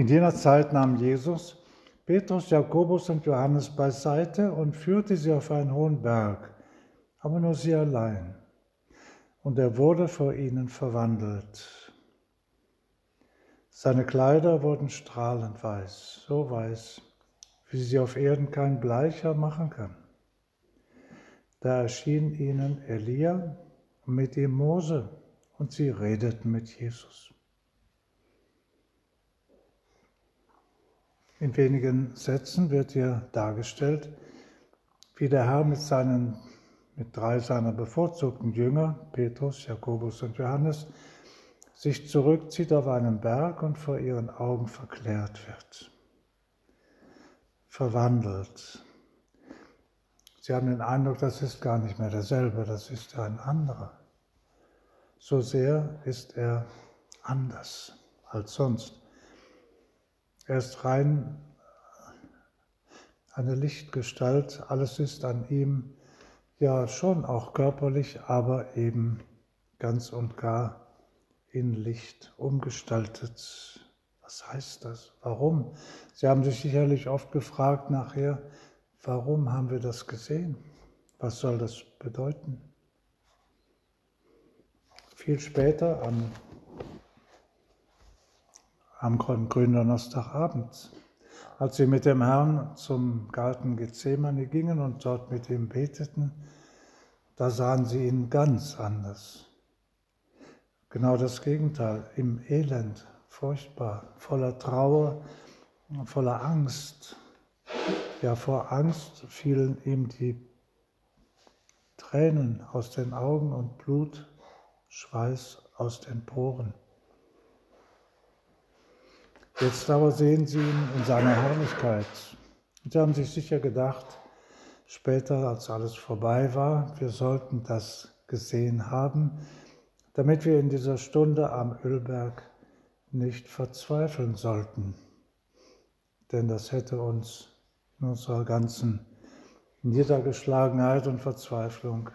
In jener Zeit nahm Jesus Petrus, Jakobus und Johannes beiseite und führte sie auf einen hohen Berg, aber nur sie allein. Und er wurde vor ihnen verwandelt. Seine Kleider wurden strahlend weiß, so weiß, wie sie auf Erden kein Bleicher machen kann. Da erschien ihnen Elia und mit ihm Mose und sie redeten mit Jesus. In wenigen Sätzen wird hier dargestellt, wie der Herr mit, seinen, mit drei seiner bevorzugten Jünger, Petrus, Jakobus und Johannes, sich zurückzieht auf einen Berg und vor ihren Augen verklärt wird, verwandelt. Sie haben den Eindruck, das ist gar nicht mehr derselbe, das ist ein anderer. So sehr ist er anders als sonst. Er ist rein eine Lichtgestalt, alles ist an ihm ja schon auch körperlich, aber eben ganz und gar in Licht umgestaltet. Was heißt das? Warum? Sie haben sich sicherlich oft gefragt nachher, warum haben wir das gesehen? Was soll das bedeuten? Viel später, am am Gründonnerstagabend, als sie mit dem Herrn zum Garten Gethsemane gingen und dort mit ihm beteten, da sahen sie ihn ganz anders. Genau das Gegenteil, im Elend, furchtbar, voller Trauer, voller Angst. Ja, vor Angst fielen ihm die Tränen aus den Augen und Blut, Schweiß aus den Poren. Jetzt aber sehen sie ihn in seiner Herrlichkeit. Und sie haben sich sicher gedacht, später, als alles vorbei war, wir sollten das gesehen haben, damit wir in dieser Stunde am Ölberg nicht verzweifeln sollten. Denn das hätte uns in unserer ganzen Niedergeschlagenheit und Verzweiflung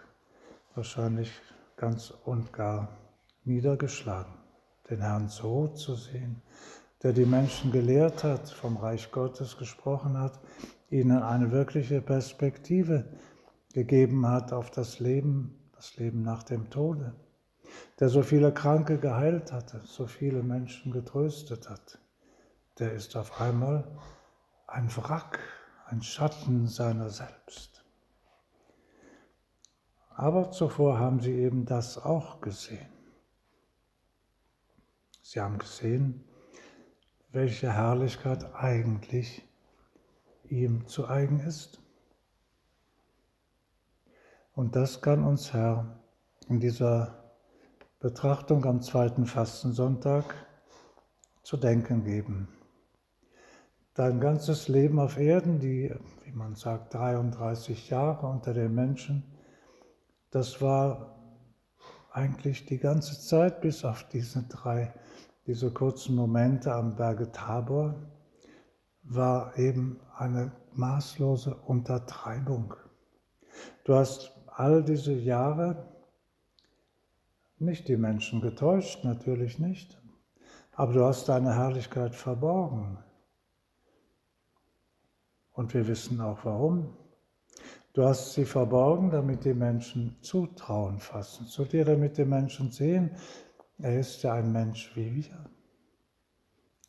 wahrscheinlich ganz und gar niedergeschlagen, den Herrn so zu sehen, der die Menschen gelehrt hat, vom Reich Gottes gesprochen hat, ihnen eine wirkliche Perspektive gegeben hat auf das Leben, das Leben nach dem Tode, der so viele Kranke geheilt hatte, so viele Menschen getröstet hat, der ist auf einmal ein Wrack, ein Schatten seiner selbst. Aber zuvor haben sie eben das auch gesehen. Sie haben gesehen, welche Herrlichkeit eigentlich ihm zu eigen ist. Und das kann uns Herr in dieser Betrachtung am zweiten Fastensonntag zu denken geben. Dein ganzes Leben auf Erden, die, wie man sagt, 33 Jahre unter den Menschen, das war eigentlich die ganze Zeit bis auf diese drei diese kurzen Momente am Berge Tabor, war eben eine maßlose Untertreibung. Du hast all diese Jahre nicht die Menschen getäuscht, natürlich nicht, aber du hast deine Herrlichkeit verborgen. Und wir wissen auch warum. Du hast sie verborgen, damit die Menschen Zutrauen fassen zu dir, damit die Menschen sehen, er ist ja ein Mensch wie wir.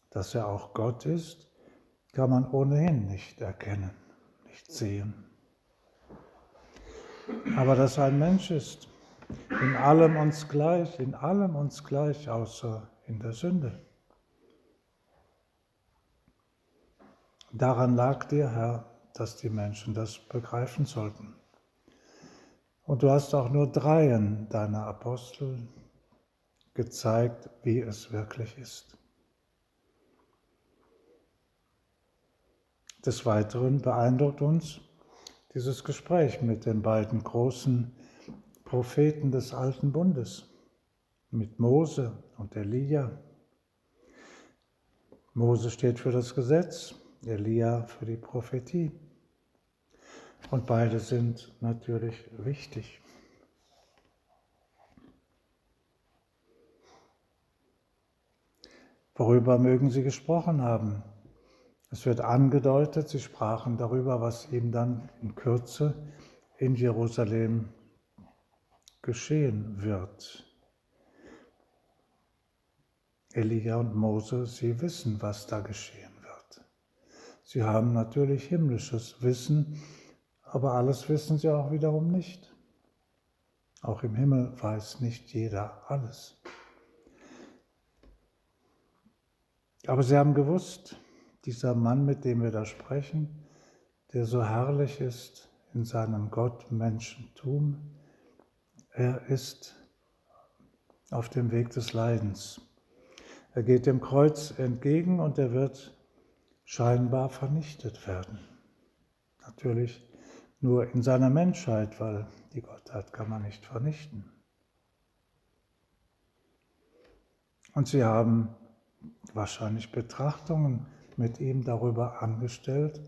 Dass er auch Gott ist, kann man ohnehin nicht erkennen, nicht sehen. Aber dass er ein Mensch ist, in allem uns gleich, in allem uns gleich, außer in der Sünde. Daran lag dir, Herr, dass die Menschen das begreifen sollten. Und du hast auch nur dreien deiner Apostel gezeigt, wie es wirklich ist. Des Weiteren beeindruckt uns dieses Gespräch mit den beiden großen Propheten des Alten Bundes, mit Mose und Elia. Mose steht für das Gesetz, Elia für die Prophetie. Und beide sind natürlich wichtig. Worüber mögen sie gesprochen haben? Es wird angedeutet, sie sprachen darüber, was ihm dann in Kürze in Jerusalem geschehen wird. Elia und Mose, sie wissen, was da geschehen wird. Sie haben natürlich himmlisches Wissen, aber alles wissen sie auch wiederum nicht. Auch im Himmel weiß nicht jeder alles. Aber sie haben gewusst, dieser Mann, mit dem wir da sprechen, der so herrlich ist in seinem Gottmenschentum, er ist auf dem Weg des Leidens. Er geht dem Kreuz entgegen und er wird scheinbar vernichtet werden. Natürlich nur in seiner Menschheit, weil die Gottheit kann man nicht vernichten. Und sie haben wahrscheinlich Betrachtungen mit ihm darüber angestellt,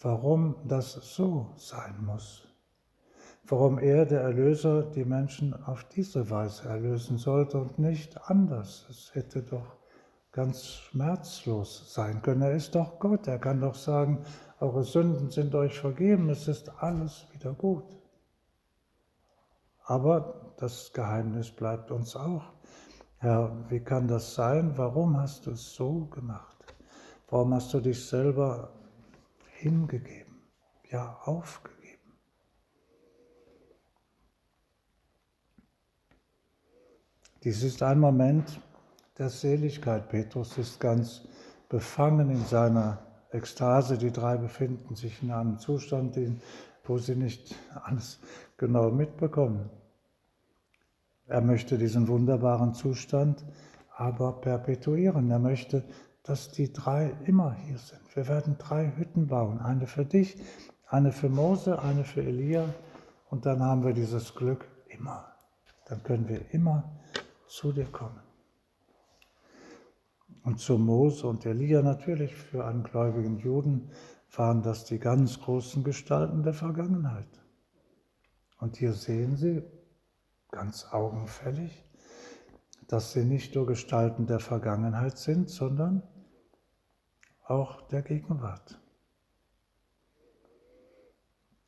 warum das so sein muss, warum er, der Erlöser, die Menschen auf diese Weise erlösen sollte und nicht anders. Es hätte doch ganz schmerzlos sein können. Er ist doch Gott, er kann doch sagen, eure Sünden sind euch vergeben, es ist alles wieder gut. Aber das Geheimnis bleibt uns auch. Herr, wie kann das sein? Warum hast du es so gemacht? Warum hast du dich selber hingegeben, ja aufgegeben? Dies ist ein Moment der Seligkeit. Petrus ist ganz befangen in seiner Ekstase. Die drei befinden sich in einem Zustand, wo sie nicht alles genau mitbekommen. Er möchte diesen wunderbaren Zustand aber perpetuieren. Er möchte, dass die drei immer hier sind. Wir werden drei Hütten bauen. Eine für dich, eine für Mose, eine für Elia. Und dann haben wir dieses Glück immer. Dann können wir immer zu dir kommen. Und zu Mose und Elia natürlich für einen gläubigen Juden waren das die ganz großen Gestalten der Vergangenheit. Und hier sehen Sie, ganz augenfällig, dass sie nicht nur Gestalten der Vergangenheit sind, sondern auch der Gegenwart.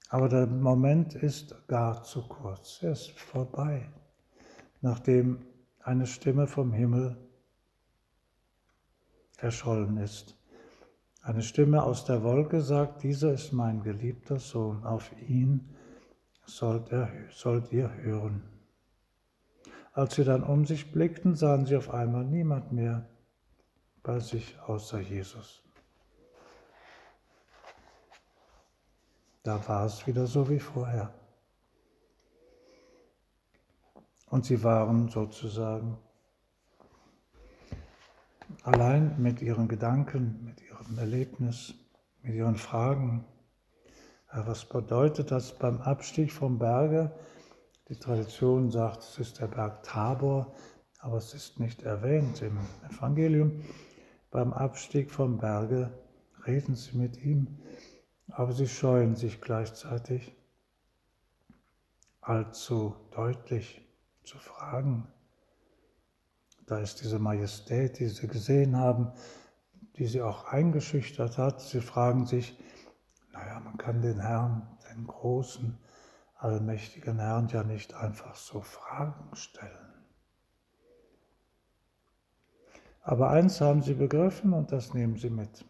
Aber der Moment ist gar zu kurz, er ist vorbei, nachdem eine Stimme vom Himmel erschollen ist. Eine Stimme aus der Wolke sagt, dieser ist mein geliebter Sohn, auf ihn sollt, er, sollt ihr hören. Als sie dann um sich blickten, sahen sie auf einmal niemand mehr bei sich außer Jesus. Da war es wieder so wie vorher. Und sie waren sozusagen allein mit ihren Gedanken, mit ihrem Erlebnis, mit ihren Fragen. Was bedeutet das beim Abstieg vom Berge? Die Tradition sagt, es ist der Berg Tabor, aber es ist nicht erwähnt im Evangelium. Beim Abstieg vom Berge reden sie mit ihm, aber sie scheuen sich gleichzeitig allzu deutlich zu fragen. Da ist diese Majestät, die sie gesehen haben, die sie auch eingeschüchtert hat. Sie fragen sich, naja, man kann den Herrn, den Großen, allmächtigen Herrn ja nicht einfach so Fragen stellen. Aber eins haben sie begriffen und das nehmen sie mit.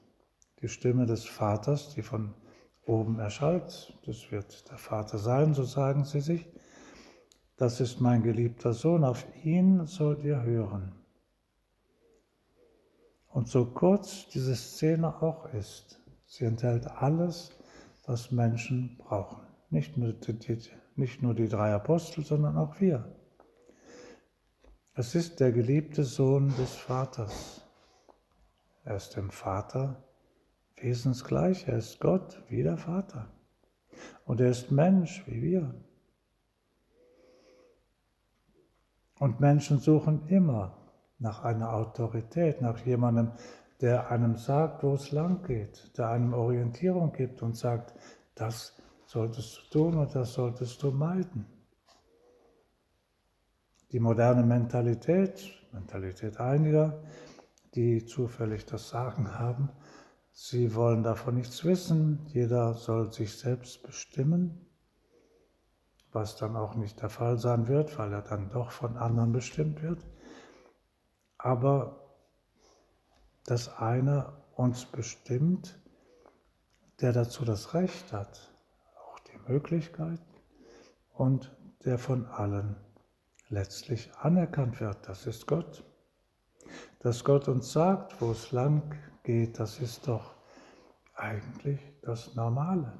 Die Stimme des Vaters, die von oben erschallt, das wird der Vater sein, so sagen sie sich. Das ist mein geliebter Sohn, auf ihn sollt ihr hören. Und so kurz diese Szene auch ist, sie enthält alles, was Menschen brauchen. Nicht nur, die, nicht nur die drei Apostel, sondern auch wir. Es ist der geliebte Sohn des Vaters. Er ist dem Vater wesensgleich. Er ist Gott wie der Vater. Und er ist Mensch wie wir. Und Menschen suchen immer nach einer Autorität, nach jemandem, der einem sagt, wo es lang geht, der einem Orientierung gibt und sagt, das solltest du tun und das solltest du meiden. Die moderne Mentalität, Mentalität einiger, die zufällig das Sagen haben. Sie wollen davon nichts wissen. Jeder soll sich selbst bestimmen, was dann auch nicht der Fall sein wird, weil er dann doch von anderen bestimmt wird. Aber dass einer uns bestimmt, der dazu das Recht hat, Möglichkeit und der von allen letztlich anerkannt wird. Das ist Gott. Dass Gott uns sagt, wo es lang geht, das ist doch eigentlich das Normale.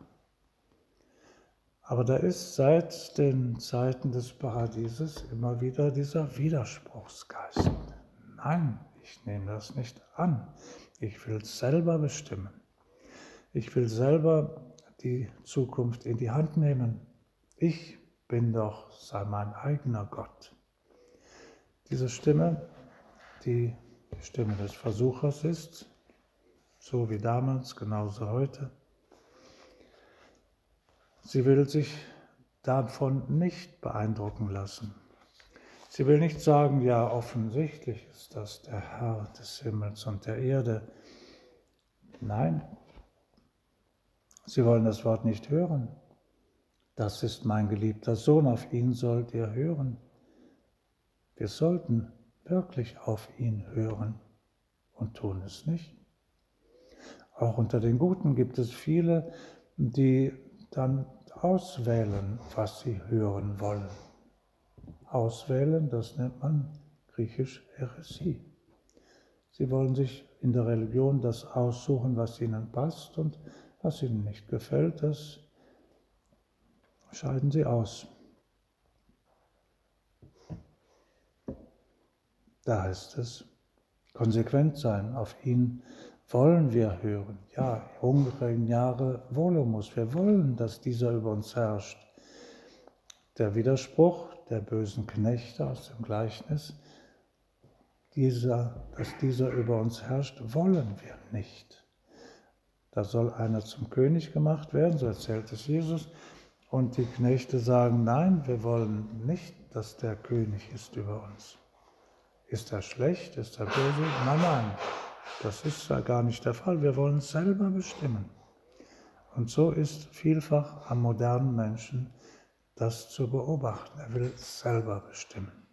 Aber da ist seit den Zeiten des Paradieses immer wieder dieser Widerspruchsgeist. Nein, ich nehme das nicht an. Ich will selber bestimmen. Ich will selber die Zukunft in die Hand nehmen. Ich bin doch sei mein eigener Gott. Diese Stimme, die die Stimme des Versuchers ist, so wie damals, genauso heute. Sie will sich davon nicht beeindrucken lassen. Sie will nicht sagen, ja, offensichtlich ist das der Herr des Himmels und der Erde. Nein, sie wollen das Wort nicht hören. Das ist mein geliebter Sohn, auf ihn sollt ihr hören. Wir sollten wirklich auf ihn hören und tun es nicht. Auch unter den Guten gibt es viele, die dann auswählen, was sie hören wollen. Auswählen, das nennt man griechisch Heresie. Sie wollen sich in der Religion das aussuchen, was ihnen passt und was ihnen nicht gefällt, das scheiden sie aus. Da heißt es, konsequent sein, auf ihn wollen wir hören. Ja, hungrigen Jahre Volumus, wir wollen, dass dieser über uns herrscht. Der Widerspruch der bösen Knechte aus dem Gleichnis, dieser, dass dieser über uns herrscht, wollen wir nicht. Da soll einer zum König gemacht werden, so erzählt es Jesus. Und die Knechte sagen, nein, wir wollen nicht, dass der König ist über uns. Ist er schlecht? Ist er böse? Nein, nein, das ist ja gar nicht der Fall. Wir wollen selber bestimmen. Und so ist vielfach am modernen Menschen das zu beobachten. Er will selber bestimmen.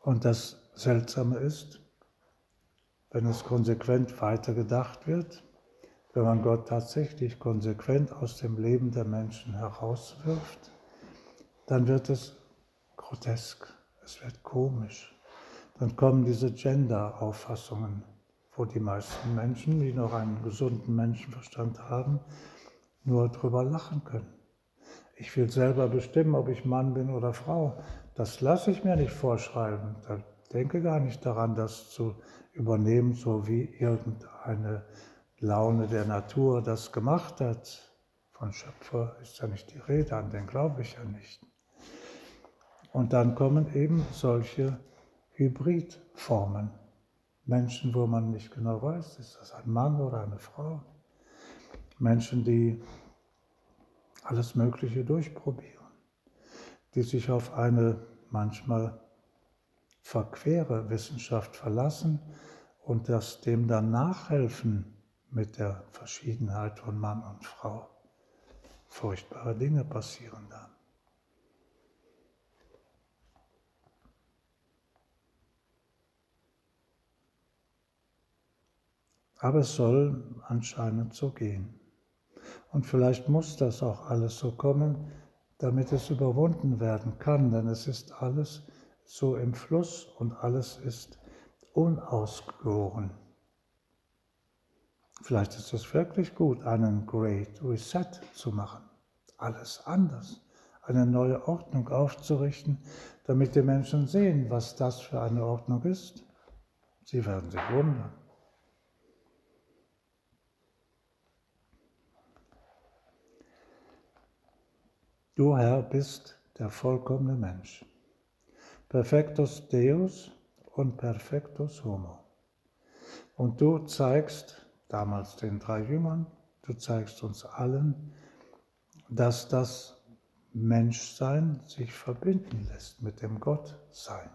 Und das Seltsame ist, wenn es konsequent weitergedacht wird, wenn man Gott tatsächlich konsequent aus dem Leben der Menschen herauswirft, dann wird es grotesk, es wird komisch. Dann kommen diese Gender-Auffassungen, wo die meisten Menschen, die noch einen gesunden Menschenverstand haben, nur drüber lachen können. Ich will selber bestimmen, ob ich Mann bin oder Frau. Das lasse ich mir nicht vorschreiben. Da denke gar nicht daran, das zu übernehmen, so wie irgendeine Laune der Natur das gemacht hat. Von Schöpfer ist ja nicht die Rede, an den glaube ich ja nicht. Und dann kommen eben solche Hybridformen. Menschen, wo man nicht genau weiß, ist das ein Mann oder eine Frau. Menschen, die alles Mögliche durchprobieren, die sich auf eine manchmal verquere Wissenschaft verlassen und das dem dann nachhelfen, mit der Verschiedenheit von Mann und Frau. Furchtbare Dinge passieren dann. Aber es soll anscheinend so gehen. Und vielleicht muss das auch alles so kommen, damit es überwunden werden kann, denn es ist alles so im Fluss und alles ist unausgegoren. Vielleicht ist es wirklich gut, einen Great Reset zu machen, alles anders, eine neue Ordnung aufzurichten, damit die Menschen sehen, was das für eine Ordnung ist. Sie werden sich wundern. Du Herr bist der vollkommene Mensch, perfectus Deus und perfectus homo. Und du zeigst damals den drei Jüngern, du zeigst uns allen, dass das Menschsein sich verbinden lässt mit dem Gottsein.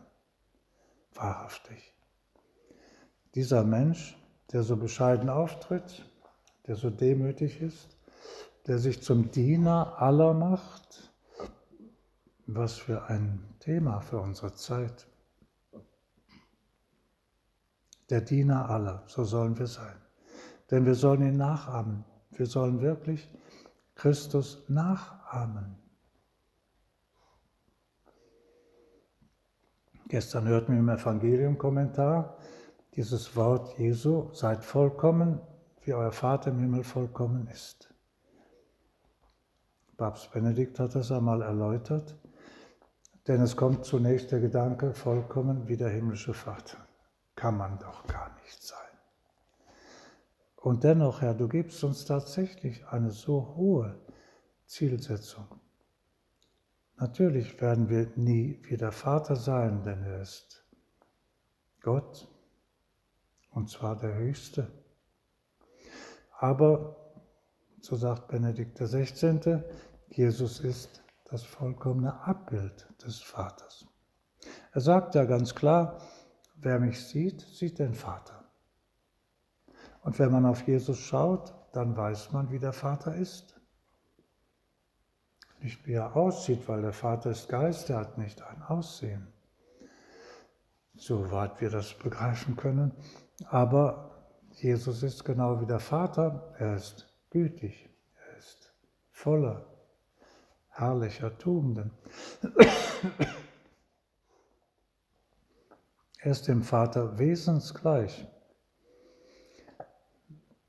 Wahrhaftig. dieser Mensch, der so bescheiden auftritt, der so demütig ist, der sich zum Diener aller macht, was für ein Thema für unsere Zeit. Der Diener aller, so sollen wir sein. Denn wir sollen ihn nachahmen. Wir sollen wirklich Christus nachahmen. Gestern hörten wir im Evangelium-Kommentar dieses Wort Jesu, seid vollkommen, wie euer Vater im Himmel vollkommen ist. Papst Benedikt hat das einmal erläutert, denn es kommt zunächst der Gedanke, vollkommen wie der himmlische Vater. Kann man doch gar nicht sein. Und dennoch, Herr, du gibst uns tatsächlich eine so hohe Zielsetzung. Natürlich werden wir nie wie der Vater sein, denn er ist Gott, und zwar der Höchste. Aber, so sagt Benedikt XVI., Jesus ist das vollkommene Abbild des Vaters. Er sagt ja ganz klar, wer mich sieht, sieht den Vater. Und wenn man auf Jesus schaut, dann weiß man, wie der Vater ist. Nicht wie er aussieht, weil der Vater ist Geist, er hat nicht ein Aussehen. Soweit wir das begreifen können. Aber Jesus ist genau wie der Vater, er ist gütig, er ist voller herrlicher Tugenden. Er ist dem Vater wesensgleich.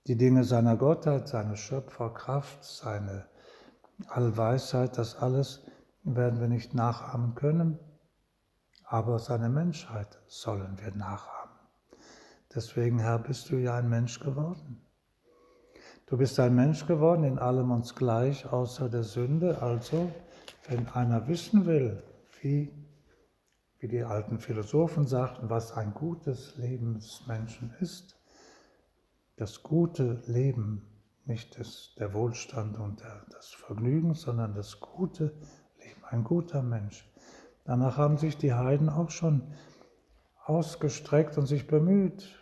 Die Dinge seiner Gottheit, seine Schöpferkraft, seine Allweisheit, das alles werden wir nicht nachahmen können, aber seine Menschheit sollen wir nachahmen. Deswegen, Herr, bist du ja ein Mensch geworden. Du bist ein Mensch geworden, in allem uns gleich, außer der Sünde. Also, wenn einer wissen will, wie, wie die alten Philosophen sagten, was ein gutes Leben des Menschen ist, das gute Leben nicht das, der Wohlstand und der, das Vergnügen, sondern das gute Leben, ein guter Mensch. Danach haben sich die Heiden auch schon ausgestreckt und sich bemüht,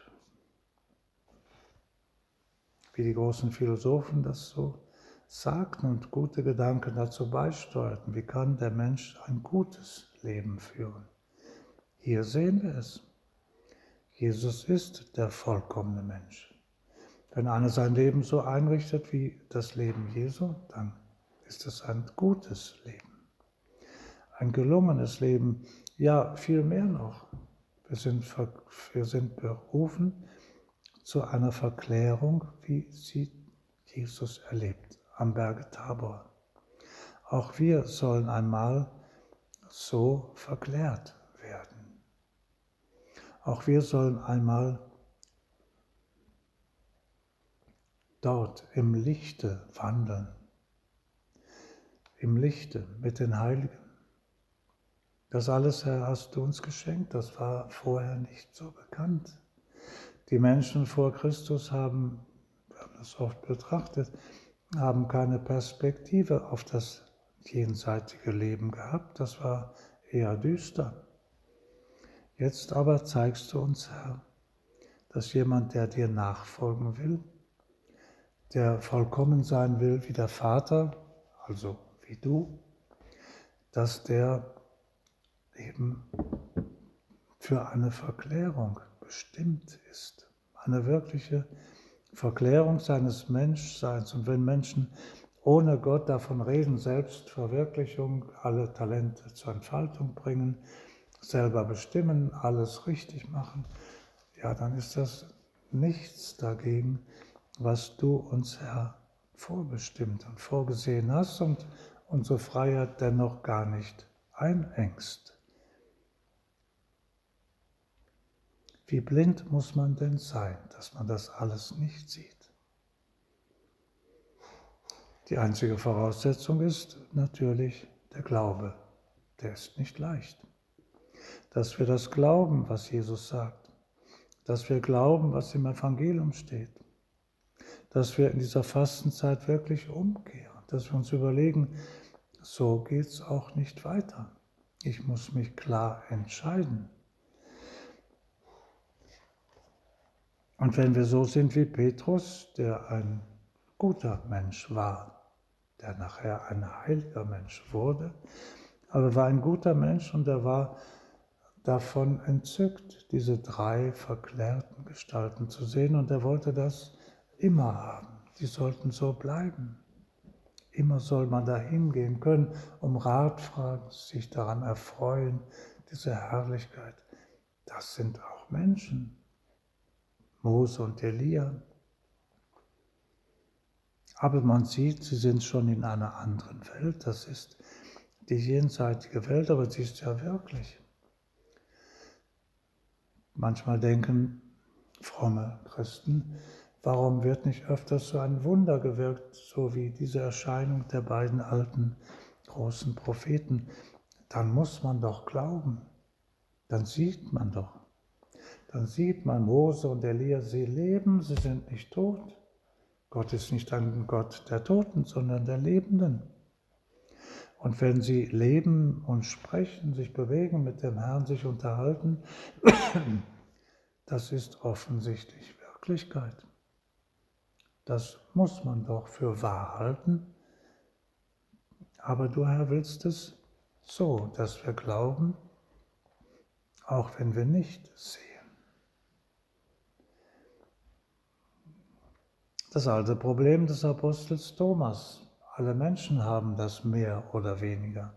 wie die großen Philosophen das so sagten und gute Gedanken dazu beisteuerten. Wie kann der Mensch ein gutes Leben führen? Hier sehen wir es. Jesus ist der vollkommene Mensch. Wenn einer sein Leben so einrichtet wie das Leben Jesu, dann ist es ein gutes Leben, ein gelungenes Leben, ja viel mehr noch. Wir sind, wir sind berufen zu einer Verklärung, wie sie Jesus erlebt am Berge Tabor. Auch wir sollen einmal so verklärt werden. Auch wir sollen einmal dort im Lichte wandeln, im Lichte mit den Heiligen. Das alles, Herr, hast du uns geschenkt, das war vorher nicht so bekannt. Die Menschen vor Christus haben, wir haben das oft betrachtet, haben keine Perspektive auf das jenseitige Leben gehabt, das war eher düster. Jetzt aber zeigst du uns, Herr, dass jemand, der dir nachfolgen will, der vollkommen sein will wie der Vater, also wie du, dass der eben für eine Verklärung bestimmt ist. Eine wirkliche Verklärung seines Menschseins. Und wenn Menschen ohne Gott davon reden, Selbstverwirklichung, alle Talente zur Entfaltung bringen, selber bestimmen, alles richtig machen, ja, dann ist das nichts dagegen, was du uns, Herr, vorbestimmt und vorgesehen hast und unsere Freiheit dennoch gar nicht einengst. Wie blind muss man denn sein, dass man das alles nicht sieht? Die einzige Voraussetzung ist natürlich der Glaube. Der ist nicht leicht. Dass wir das glauben, was Jesus sagt. Dass wir glauben, was im Evangelium steht dass wir in dieser Fastenzeit wirklich umkehren, dass wir uns überlegen, so geht es auch nicht weiter. Ich muss mich klar entscheiden. Und wenn wir so sind wie Petrus, der ein guter Mensch war, der nachher ein heiliger Mensch wurde, aber war ein guter Mensch und er war davon entzückt, diese drei verklärten Gestalten zu sehen und er wollte das immer haben. Die sollten so bleiben. Immer soll man dahin gehen können, um Rat fragen, sich daran erfreuen, diese Herrlichkeit. Das sind auch Menschen. Mose und Elia. Aber man sieht, sie sind schon in einer anderen Welt. Das ist die jenseitige Welt, aber sie ist ja wirklich. Manchmal denken fromme Christen, warum wird nicht öfters so ein Wunder gewirkt, so wie diese Erscheinung der beiden alten großen Propheten? Dann muss man doch glauben, dann sieht man doch. Dann sieht man Mose und Elia, sie leben, sie sind nicht tot. Gott ist nicht ein Gott der Toten, sondern der Lebenden. Und wenn sie leben und sprechen, sich bewegen mit dem Herrn, sich unterhalten, das ist offensichtlich Wirklichkeit. Das muss man doch für wahr halten. Aber du, Herr, willst es so, dass wir glauben, auch wenn wir nicht sehen. Das alte Problem des Apostels Thomas. Alle Menschen haben das mehr oder weniger.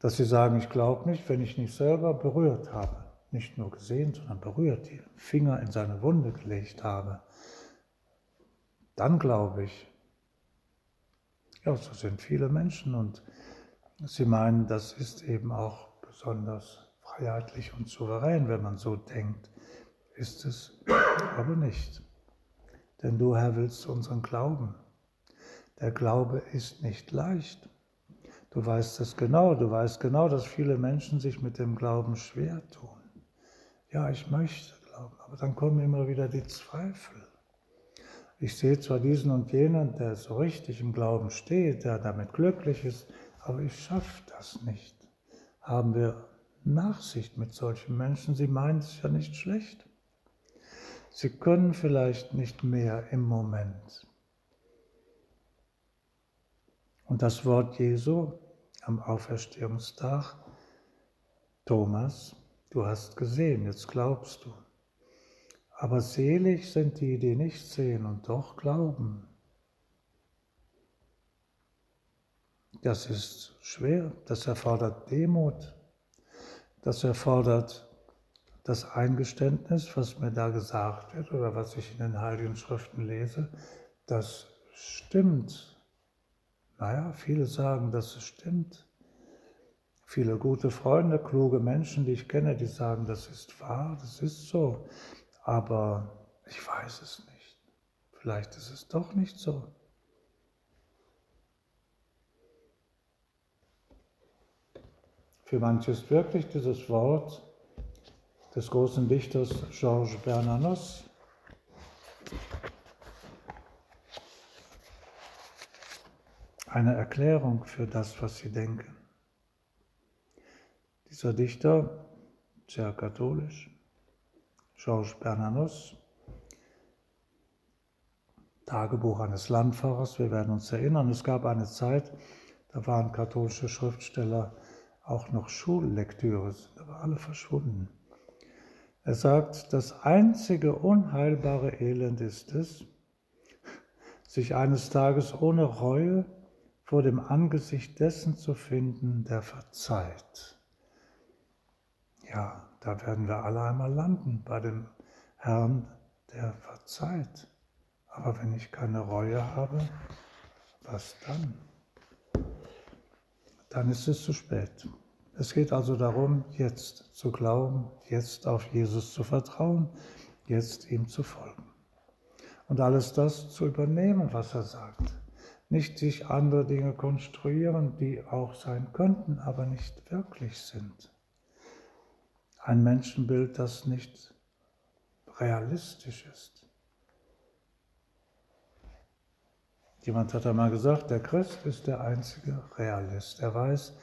Dass sie sagen, ich glaube nicht, wenn ich nicht selber berührt habe, nicht nur gesehen, sondern berührt, die Finger in seine Wunde gelegt habe, dann glaube ich. Ja, so sind viele Menschen und sie meinen, das ist eben auch besonders freiheitlich und souverän, wenn man so denkt. Ist es aber nicht. Denn du, Herr, willst unseren Glauben. Der Glaube ist nicht leicht. Du weißt es genau, du weißt genau, dass viele Menschen sich mit dem Glauben schwer tun. Ja, ich möchte glauben, aber dann kommen immer wieder die Zweifel. Ich sehe zwar diesen und jenen, der so richtig im Glauben steht, der damit glücklich ist, aber ich schaffe das nicht. Haben wir Nachsicht mit solchen Menschen? Sie meinen es ja nicht schlecht. Sie können vielleicht nicht mehr im Moment. Und das Wort Jesu am Auferstehungstag, Thomas, du hast gesehen, jetzt glaubst du. Aber selig sind die, die nicht sehen und doch glauben. Das ist schwer, das erfordert Demut, das erfordert das Eingeständnis, was mir da gesagt wird oder was ich in den Heiligen Schriften lese, das stimmt. Naja, viele sagen, dass es stimmt. Viele gute Freunde, kluge Menschen, die ich kenne, die sagen, das ist wahr, das ist so. Aber ich weiß es nicht. Vielleicht ist es doch nicht so. Für manche ist wirklich dieses Wort des großen Dichters Georges Bernanos. Eine Erklärung für das, was sie denken. Dieser Dichter, sehr katholisch, Georges Bernanos, Tagebuch eines Landfahrers, wir werden uns erinnern, es gab eine Zeit, da waren katholische Schriftsteller auch noch Schullektüre, sind aber alle verschwunden. Er sagt, das einzige unheilbare Elend ist es, sich eines Tages ohne Reue vor dem Angesicht dessen zu finden, der verzeiht. Ja, da werden wir alle einmal landen bei dem Herrn, der verzeiht. Aber wenn ich keine Reue habe, was dann? Dann ist es zu spät. Es geht also darum, jetzt zu glauben, jetzt auf Jesus zu vertrauen, jetzt ihm zu folgen. Und alles das zu übernehmen, was er sagt. Nicht sich andere Dinge konstruieren, die auch sein könnten, aber nicht wirklich sind. Ein Menschenbild, das nicht realistisch ist. Jemand hat einmal gesagt, der Christ ist der einzige Realist. Er weiß,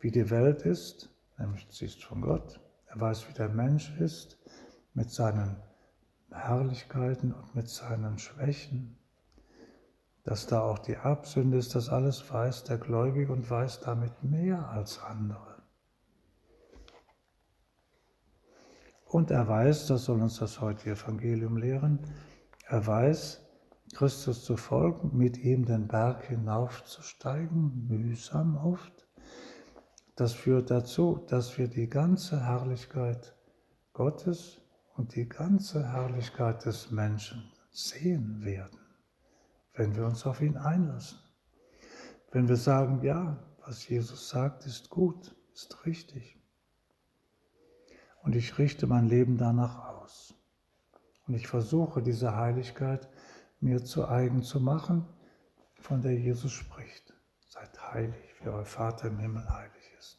wie die Welt ist, nämlich sie ist von Gott. Er weiß, wie der Mensch ist, mit seinen Herrlichkeiten und mit seinen Schwächen, dass da auch die Erbsünde ist, das alles weiß der Gläubige und weiß damit mehr als andere. Und er weiß, das soll uns das heutige Evangelium lehren, er weiß, Christus zu folgen, mit ihm den Berg hinaufzusteigen, mühsam oft. Das führt dazu, dass wir die ganze Herrlichkeit Gottes und die ganze Herrlichkeit des Menschen sehen werden, wenn wir uns auf ihn einlassen. Wenn wir sagen, ja, was Jesus sagt, ist gut, ist richtig. Und ich richte mein Leben danach aus. Und ich versuche diese Heiligkeit mir zu eigen zu machen, von der Jesus spricht. Seid heilig, wie euer Vater im Himmel heilig ist.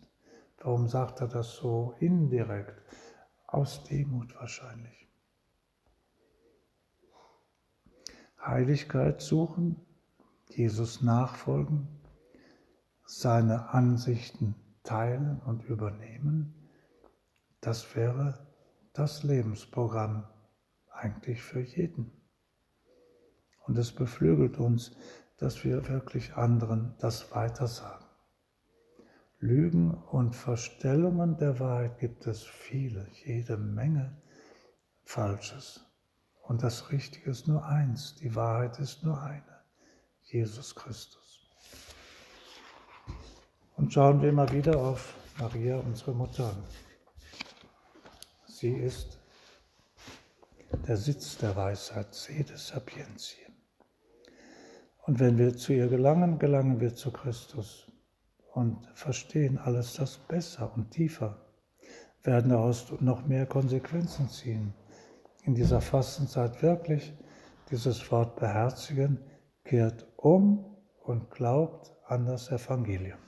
Warum sagt er das so indirekt? Aus Demut wahrscheinlich. Heiligkeit suchen, Jesus nachfolgen, seine Ansichten teilen und übernehmen, das wäre das Lebensprogramm eigentlich für jeden. Und es beflügelt uns, dass wir wirklich anderen das weitersagen. Lügen und Verstellungen der Wahrheit gibt es viele, jede Menge Falsches. Und das Richtige ist nur eins, die Wahrheit ist nur eine, Jesus Christus. Und schauen wir mal wieder auf Maria, unsere Mutter. Sie ist der Sitz der Weisheit, Sede Sapientiae. Und wenn wir zu ihr gelangen, gelangen wir zu Christus und verstehen alles das besser und tiefer, werden daraus noch mehr Konsequenzen ziehen. In dieser Fastenzeit wirklich dieses Wort beherzigen, kehrt um und glaubt an das Evangelium.